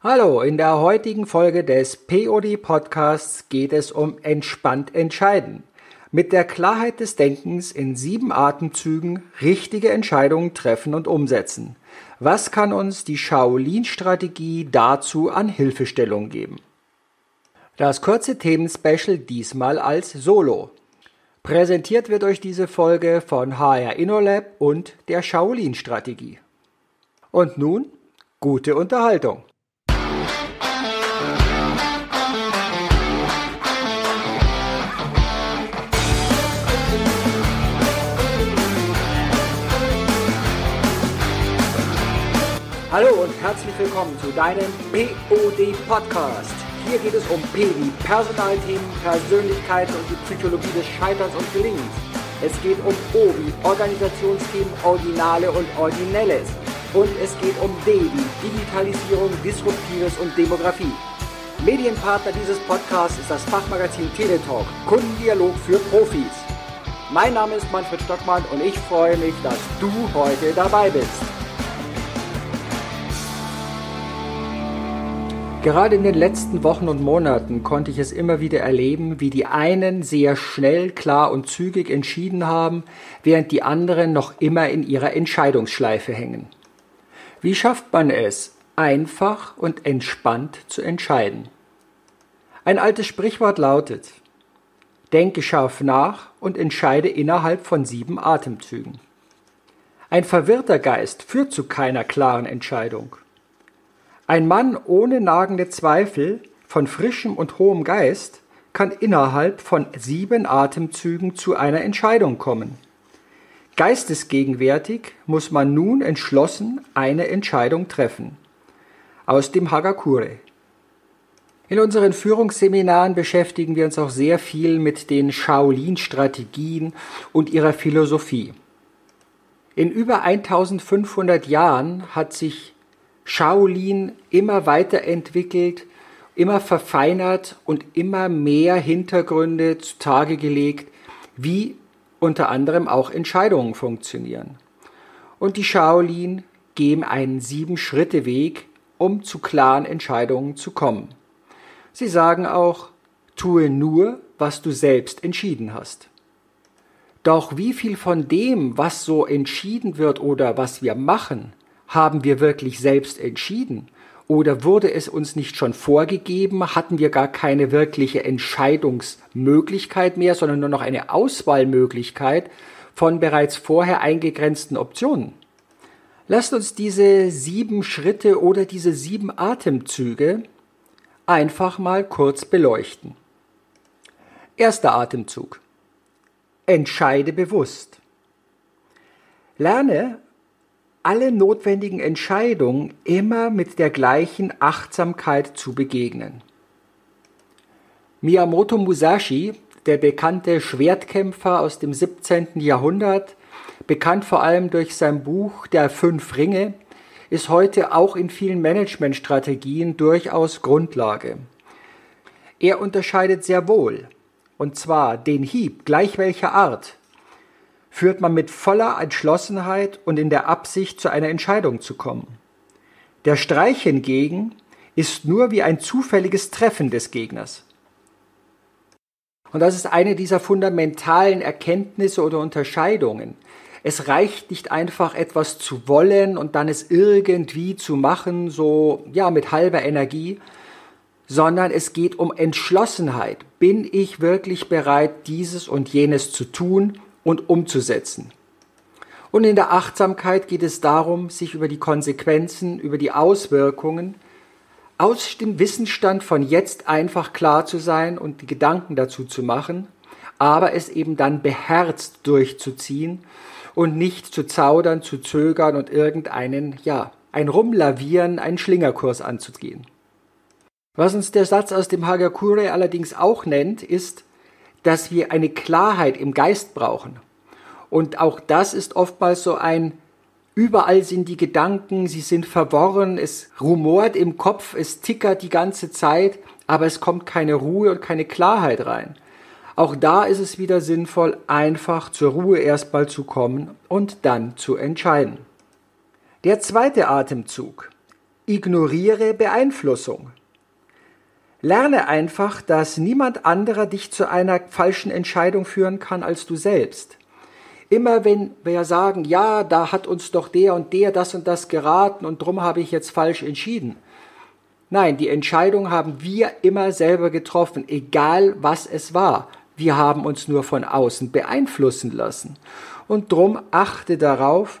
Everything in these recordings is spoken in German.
Hallo, in der heutigen Folge des POD Podcasts geht es um entspannt entscheiden. Mit der Klarheit des Denkens in sieben Atemzügen richtige Entscheidungen treffen und umsetzen. Was kann uns die Shaolin-Strategie dazu an Hilfestellung geben? Das kurze Themenspecial diesmal als Solo. Präsentiert wird euch diese Folge von HR InnoLab und der Shaolin-Strategie. Und nun gute Unterhaltung. Hallo und herzlich willkommen zu deinem POD Podcast. Hier geht es um P wie Personalthemen, Persönlichkeiten und die Psychologie des Scheiterns und Gelingens. Es geht um O wie Organisationsthemen, Originale und Originelles. Und es geht um D wie Digitalisierung, Disruptives und Demografie. Medienpartner dieses Podcasts ist das Fachmagazin Teletalk, Kundendialog für Profis. Mein Name ist Manfred Stockmann und ich freue mich, dass du heute dabei bist. Gerade in den letzten Wochen und Monaten konnte ich es immer wieder erleben, wie die einen sehr schnell, klar und zügig entschieden haben, während die anderen noch immer in ihrer Entscheidungsschleife hängen. Wie schafft man es, einfach und entspannt zu entscheiden? Ein altes Sprichwort lautet, denke scharf nach und entscheide innerhalb von sieben Atemzügen. Ein verwirrter Geist führt zu keiner klaren Entscheidung. Ein Mann ohne nagende Zweifel, von frischem und hohem Geist, kann innerhalb von sieben Atemzügen zu einer Entscheidung kommen. Geistesgegenwärtig muss man nun entschlossen eine Entscheidung treffen. Aus dem Hagakure. In unseren Führungsseminaren beschäftigen wir uns auch sehr viel mit den Shaolin-Strategien und ihrer Philosophie. In über 1500 Jahren hat sich Shaolin immer weiterentwickelt, immer verfeinert und immer mehr Hintergründe zutage gelegt, wie unter anderem auch Entscheidungen funktionieren. Und die Shaolin geben einen Sieben-Schritte-Weg, um zu klaren Entscheidungen zu kommen. Sie sagen auch, tue nur, was du selbst entschieden hast. Doch wie viel von dem, was so entschieden wird oder was wir machen, haben wir wirklich selbst entschieden? Oder wurde es uns nicht schon vorgegeben? Hatten wir gar keine wirkliche Entscheidungsmöglichkeit mehr, sondern nur noch eine Auswahlmöglichkeit von bereits vorher eingegrenzten Optionen? Lasst uns diese sieben Schritte oder diese sieben Atemzüge einfach mal kurz beleuchten. Erster Atemzug. Entscheide bewusst. Lerne alle notwendigen Entscheidungen immer mit der gleichen Achtsamkeit zu begegnen. Miyamoto Musashi, der bekannte Schwertkämpfer aus dem 17. Jahrhundert, bekannt vor allem durch sein Buch Der Fünf Ringe, ist heute auch in vielen Managementstrategien durchaus Grundlage. Er unterscheidet sehr wohl, und zwar den Hieb gleich welcher Art, führt man mit voller Entschlossenheit und in der Absicht zu einer Entscheidung zu kommen. Der Streich hingegen ist nur wie ein zufälliges Treffen des Gegners. Und das ist eine dieser fundamentalen Erkenntnisse oder Unterscheidungen. Es reicht nicht einfach etwas zu wollen und dann es irgendwie zu machen, so ja mit halber Energie, sondern es geht um Entschlossenheit. Bin ich wirklich bereit, dieses und jenes zu tun und umzusetzen. Und in der Achtsamkeit geht es darum, sich über die Konsequenzen, über die Auswirkungen aus dem Wissensstand von jetzt einfach klar zu sein und die Gedanken dazu zu machen, aber es eben dann beherzt durchzuziehen und nicht zu zaudern, zu zögern und irgendeinen, ja, ein Rumlavieren, einen Schlingerkurs anzugehen. Was uns der Satz aus dem Hagakure allerdings auch nennt, ist, dass wir eine Klarheit im Geist brauchen. Und auch das ist oftmals so ein Überall sind die Gedanken, sie sind verworren, es rumort im Kopf, es tickert die ganze Zeit, aber es kommt keine Ruhe und keine Klarheit rein. Auch da ist es wieder sinnvoll, einfach zur Ruhe erstmal zu kommen und dann zu entscheiden. Der zweite Atemzug. ignoriere Beeinflussung. Lerne einfach, dass niemand anderer dich zu einer falschen Entscheidung führen kann als du selbst. Immer wenn wir sagen, ja, da hat uns doch der und der das und das geraten und drum habe ich jetzt falsch entschieden. Nein, die Entscheidung haben wir immer selber getroffen, egal was es war. Wir haben uns nur von außen beeinflussen lassen. Und drum achte darauf,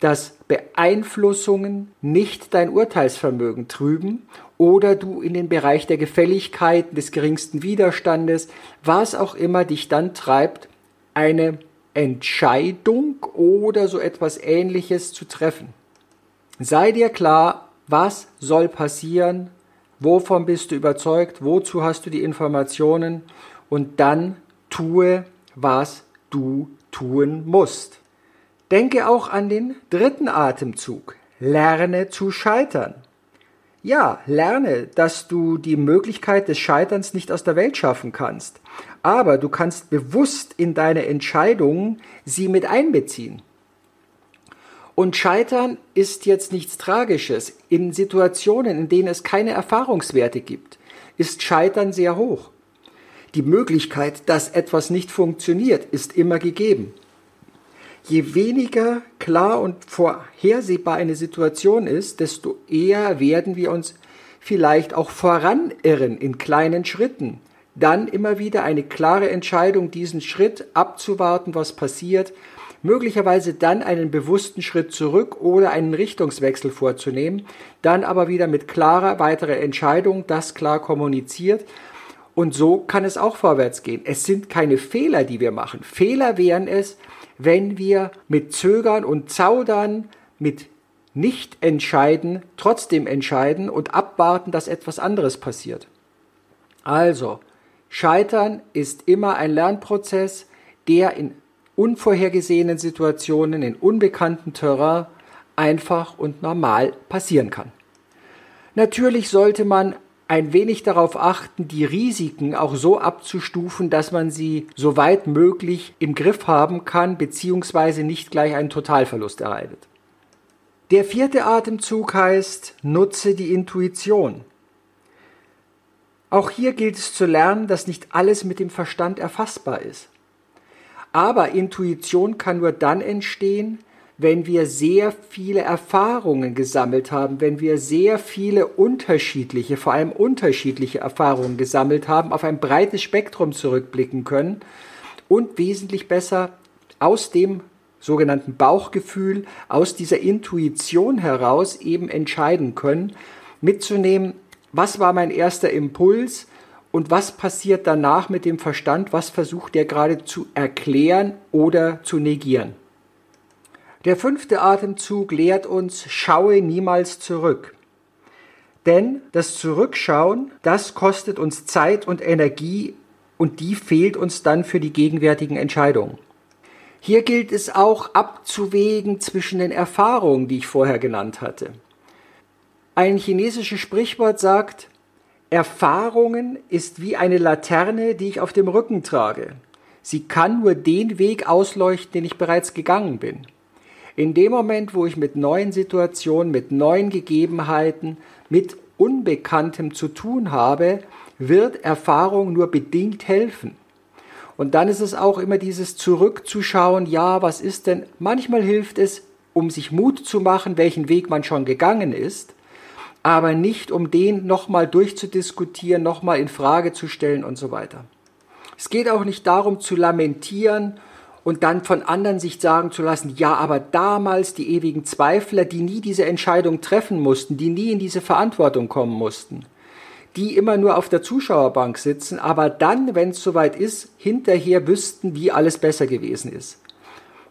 dass Beeinflussungen nicht dein Urteilsvermögen trüben oder du in den Bereich der Gefälligkeiten, des geringsten Widerstandes, was auch immer dich dann treibt, eine Entscheidung oder so etwas ähnliches zu treffen. Sei dir klar, was soll passieren, wovon bist du überzeugt, wozu hast du die Informationen und dann tue, was du tun musst. Denke auch an den dritten Atemzug. Lerne zu scheitern. Ja, lerne, dass du die Möglichkeit des Scheiterns nicht aus der Welt schaffen kannst. Aber du kannst bewusst in deine Entscheidungen sie mit einbeziehen. Und Scheitern ist jetzt nichts Tragisches. In Situationen, in denen es keine Erfahrungswerte gibt, ist Scheitern sehr hoch. Die Möglichkeit, dass etwas nicht funktioniert, ist immer gegeben. Je weniger klar und vorhersehbar eine Situation ist, desto eher werden wir uns vielleicht auch voranirren in kleinen Schritten. Dann immer wieder eine klare Entscheidung, diesen Schritt abzuwarten, was passiert, möglicherweise dann einen bewussten Schritt zurück oder einen Richtungswechsel vorzunehmen, dann aber wieder mit klarer weiterer Entscheidung, das klar kommuniziert. Und so kann es auch vorwärts gehen. Es sind keine Fehler, die wir machen. Fehler wären es, wenn wir mit Zögern und Zaudern, mit nicht entscheiden, trotzdem entscheiden und abwarten, dass etwas anderes passiert. Also, Scheitern ist immer ein Lernprozess, der in unvorhergesehenen Situationen, in unbekannten Terrain einfach und normal passieren kann. Natürlich sollte man ein wenig darauf achten, die Risiken auch so abzustufen, dass man sie so weit möglich im Griff haben kann, beziehungsweise nicht gleich einen Totalverlust erleidet. Der vierte Atemzug heißt, nutze die Intuition. Auch hier gilt es zu lernen, dass nicht alles mit dem Verstand erfassbar ist. Aber Intuition kann nur dann entstehen, wenn wir sehr viele Erfahrungen gesammelt haben, wenn wir sehr viele unterschiedliche, vor allem unterschiedliche Erfahrungen gesammelt haben, auf ein breites Spektrum zurückblicken können und wesentlich besser aus dem sogenannten Bauchgefühl, aus dieser Intuition heraus eben entscheiden können, mitzunehmen, was war mein erster Impuls und was passiert danach mit dem Verstand, was versucht er gerade zu erklären oder zu negieren. Der fünfte Atemzug lehrt uns, schaue niemals zurück. Denn das Zurückschauen, das kostet uns Zeit und Energie und die fehlt uns dann für die gegenwärtigen Entscheidungen. Hier gilt es auch abzuwägen zwischen den Erfahrungen, die ich vorher genannt hatte. Ein chinesisches Sprichwort sagt, Erfahrungen ist wie eine Laterne, die ich auf dem Rücken trage. Sie kann nur den Weg ausleuchten, den ich bereits gegangen bin. In dem Moment, wo ich mit neuen Situationen, mit neuen Gegebenheiten, mit Unbekanntem zu tun habe, wird Erfahrung nur bedingt helfen. Und dann ist es auch immer dieses Zurückzuschauen, ja, was ist denn? Manchmal hilft es, um sich Mut zu machen, welchen Weg man schon gegangen ist, aber nicht um den nochmal durchzudiskutieren, nochmal in Frage zu stellen und so weiter. Es geht auch nicht darum zu lamentieren und dann von anderen sich sagen zu lassen, ja, aber damals die ewigen Zweifler, die nie diese Entscheidung treffen mussten, die nie in diese Verantwortung kommen mussten, die immer nur auf der Zuschauerbank sitzen, aber dann, wenn es soweit ist, hinterher wüssten, wie alles besser gewesen ist.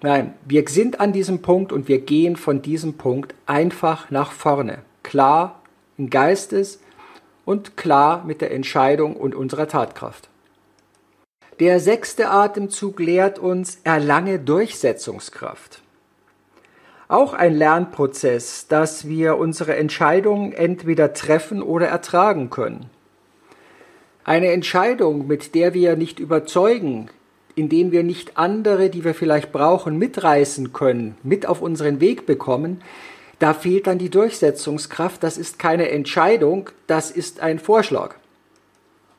Nein, wir sind an diesem Punkt und wir gehen von diesem Punkt einfach nach vorne. Klar im Geistes und klar mit der Entscheidung und unserer Tatkraft. Der sechste Atemzug lehrt uns, erlange Durchsetzungskraft. Auch ein Lernprozess, dass wir unsere Entscheidungen entweder treffen oder ertragen können. Eine Entscheidung, mit der wir nicht überzeugen, in denen wir nicht andere, die wir vielleicht brauchen, mitreißen können, mit auf unseren Weg bekommen, Da fehlt dann die Durchsetzungskraft. Das ist keine Entscheidung, das ist ein Vorschlag.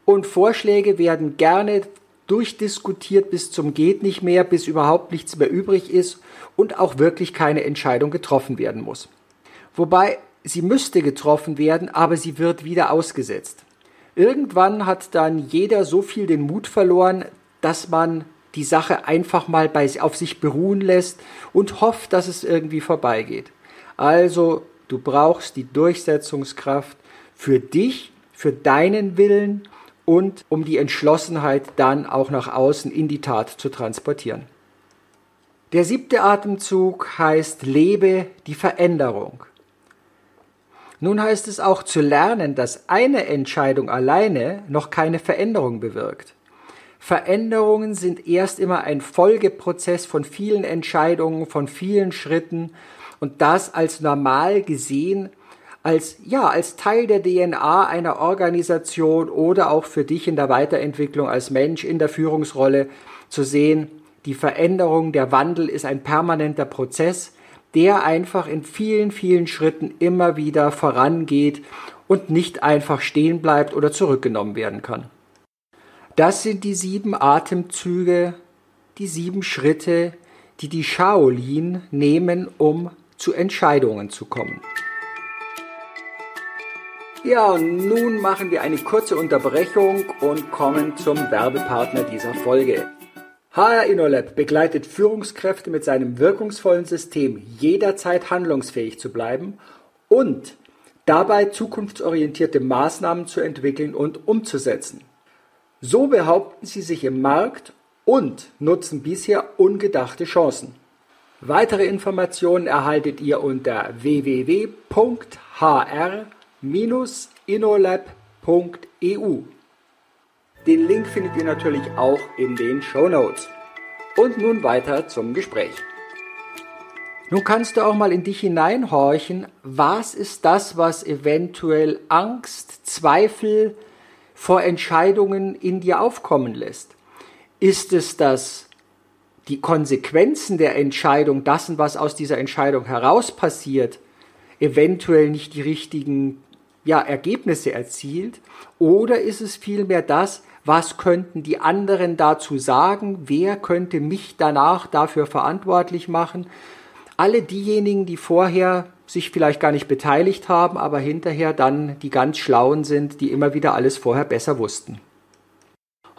Und Vorschläge werden gerne durchdiskutiert bis zum geht nicht mehr, bis überhaupt nichts mehr übrig ist und auch wirklich keine Entscheidung getroffen werden muss. Wobei sie müsste getroffen werden, aber sie wird wieder ausgesetzt. Irgendwann hat dann jeder so viel den Mut verloren, dass man die Sache einfach mal bei, auf sich beruhen lässt und hofft, dass es irgendwie vorbeigeht. Also, du brauchst die Durchsetzungskraft für dich, für deinen Willen und um die Entschlossenheit dann auch nach außen in die Tat zu transportieren. Der siebte Atemzug heißt Lebe die Veränderung. Nun heißt es auch zu lernen, dass eine Entscheidung alleine noch keine Veränderung bewirkt. Veränderungen sind erst immer ein Folgeprozess von vielen Entscheidungen, von vielen Schritten und das als normal gesehen, als, ja, als Teil der DNA einer Organisation oder auch für dich in der Weiterentwicklung als Mensch in der Führungsrolle zu sehen, die Veränderung, der Wandel ist ein permanenter Prozess, der einfach in vielen, vielen Schritten immer wieder vorangeht und nicht einfach stehen bleibt oder zurückgenommen werden kann. Das sind die sieben Atemzüge, die sieben Schritte, die die Shaolin nehmen, um zu Entscheidungen zu kommen. Ja, und nun machen wir eine kurze Unterbrechung und kommen zum Werbepartner dieser Folge. HR InnoLab begleitet Führungskräfte mit seinem wirkungsvollen System jederzeit handlungsfähig zu bleiben und dabei zukunftsorientierte Maßnahmen zu entwickeln und umzusetzen. So behaupten sie sich im Markt und nutzen bisher ungedachte Chancen. Weitere Informationen erhaltet ihr unter www.hr-inolab.eu. Den Link findet ihr natürlich auch in den Show Notes. Und nun weiter zum Gespräch. Nun kannst du auch mal in dich hineinhorchen, was ist das, was eventuell Angst, Zweifel, vor Entscheidungen in dir aufkommen lässt? Ist es das, die Konsequenzen der Entscheidung, das, was aus dieser Entscheidung heraus passiert, eventuell nicht die richtigen ja, Ergebnisse erzielt? Oder ist es vielmehr das, was könnten die anderen dazu sagen? Wer könnte mich danach dafür verantwortlich machen? Alle diejenigen, die vorher sich vielleicht gar nicht beteiligt haben, aber hinterher dann die ganz Schlauen sind, die immer wieder alles vorher besser wussten.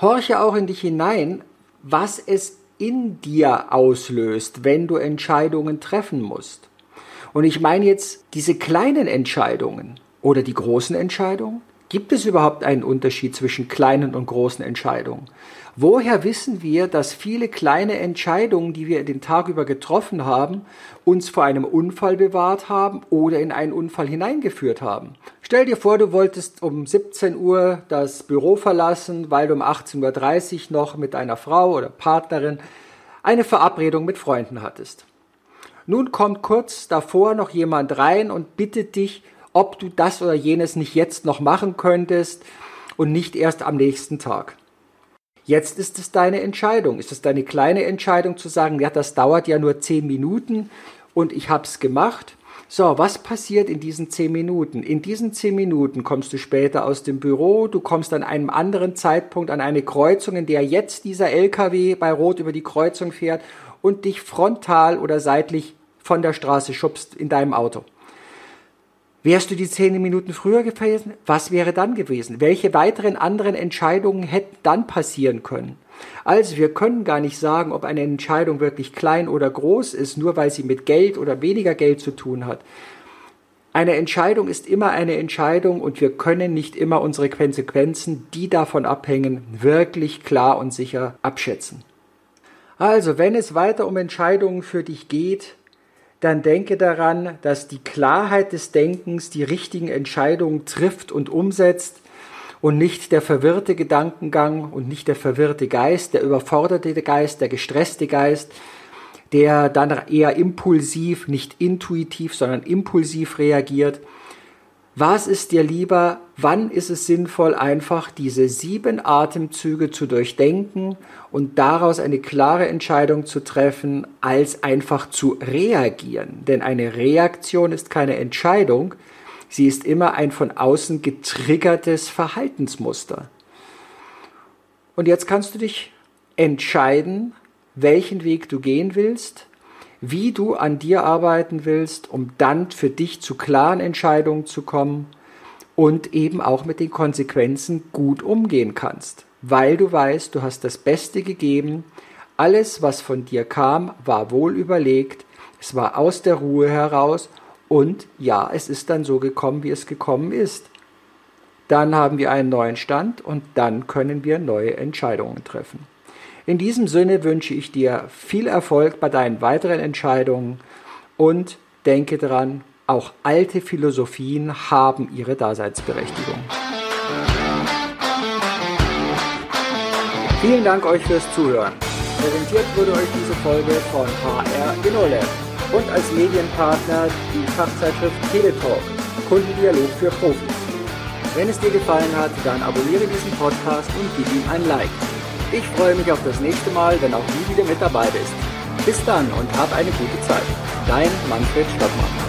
Horche auch in dich hinein, was es in dir auslöst, wenn du Entscheidungen treffen musst. Und ich meine jetzt diese kleinen Entscheidungen oder die großen Entscheidungen. Gibt es überhaupt einen Unterschied zwischen kleinen und großen Entscheidungen? Woher wissen wir, dass viele kleine Entscheidungen, die wir den Tag über getroffen haben, uns vor einem Unfall bewahrt haben oder in einen Unfall hineingeführt haben? Stell dir vor, du wolltest um 17 Uhr das Büro verlassen, weil du um 18.30 Uhr noch mit deiner Frau oder Partnerin eine Verabredung mit Freunden hattest. Nun kommt kurz davor noch jemand rein und bittet dich, ob du das oder jenes nicht jetzt noch machen könntest und nicht erst am nächsten Tag. Jetzt ist es deine Entscheidung. Ist es deine kleine Entscheidung zu sagen, ja, das dauert ja nur zehn Minuten und ich habe es gemacht? So, was passiert in diesen zehn Minuten? In diesen zehn Minuten kommst du später aus dem Büro, du kommst an einem anderen Zeitpunkt an eine Kreuzung, in der jetzt dieser LKW bei Rot über die Kreuzung fährt und dich frontal oder seitlich von der Straße schubst in deinem Auto. Wärst du die zehn Minuten früher gewesen? Was wäre dann gewesen? Welche weiteren anderen Entscheidungen hätten dann passieren können? Also wir können gar nicht sagen, ob eine Entscheidung wirklich klein oder groß ist, nur weil sie mit Geld oder weniger Geld zu tun hat. Eine Entscheidung ist immer eine Entscheidung und wir können nicht immer unsere Konsequenzen, die davon abhängen, wirklich klar und sicher abschätzen. Also, wenn es weiter um Entscheidungen für dich geht, dann denke daran, dass die Klarheit des Denkens die richtigen Entscheidungen trifft und umsetzt und nicht der verwirrte Gedankengang und nicht der verwirrte Geist, der überforderte Geist, der gestresste Geist, der dann eher impulsiv, nicht intuitiv, sondern impulsiv reagiert. Was ist dir lieber? Wann ist es sinnvoll, einfach diese sieben Atemzüge zu durchdenken und daraus eine klare Entscheidung zu treffen, als einfach zu reagieren? Denn eine Reaktion ist keine Entscheidung, sie ist immer ein von außen getriggertes Verhaltensmuster. Und jetzt kannst du dich entscheiden, welchen Weg du gehen willst, wie du an dir arbeiten willst, um dann für dich zu klaren Entscheidungen zu kommen und eben auch mit den Konsequenzen gut umgehen kannst, weil du weißt, du hast das Beste gegeben, alles, was von dir kam, war wohl überlegt, es war aus der Ruhe heraus und ja, es ist dann so gekommen, wie es gekommen ist. Dann haben wir einen neuen Stand und dann können wir neue Entscheidungen treffen. In diesem Sinne wünsche ich dir viel Erfolg bei deinen weiteren Entscheidungen und denke daran, auch alte Philosophien haben ihre Daseinsberechtigung. Vielen Dank euch fürs Zuhören. Präsentiert wurde euch diese Folge von HR InnoLab und als Medienpartner die Fachzeitschrift Teletalk, Kundendialog für Profis. Wenn es dir gefallen hat, dann abonniere diesen Podcast und gib ihm ein Like. Ich freue mich auf das nächste Mal, wenn auch du wieder mit dabei bist. Bis dann und hab eine gute Zeit. Dein Manfred Stockmann.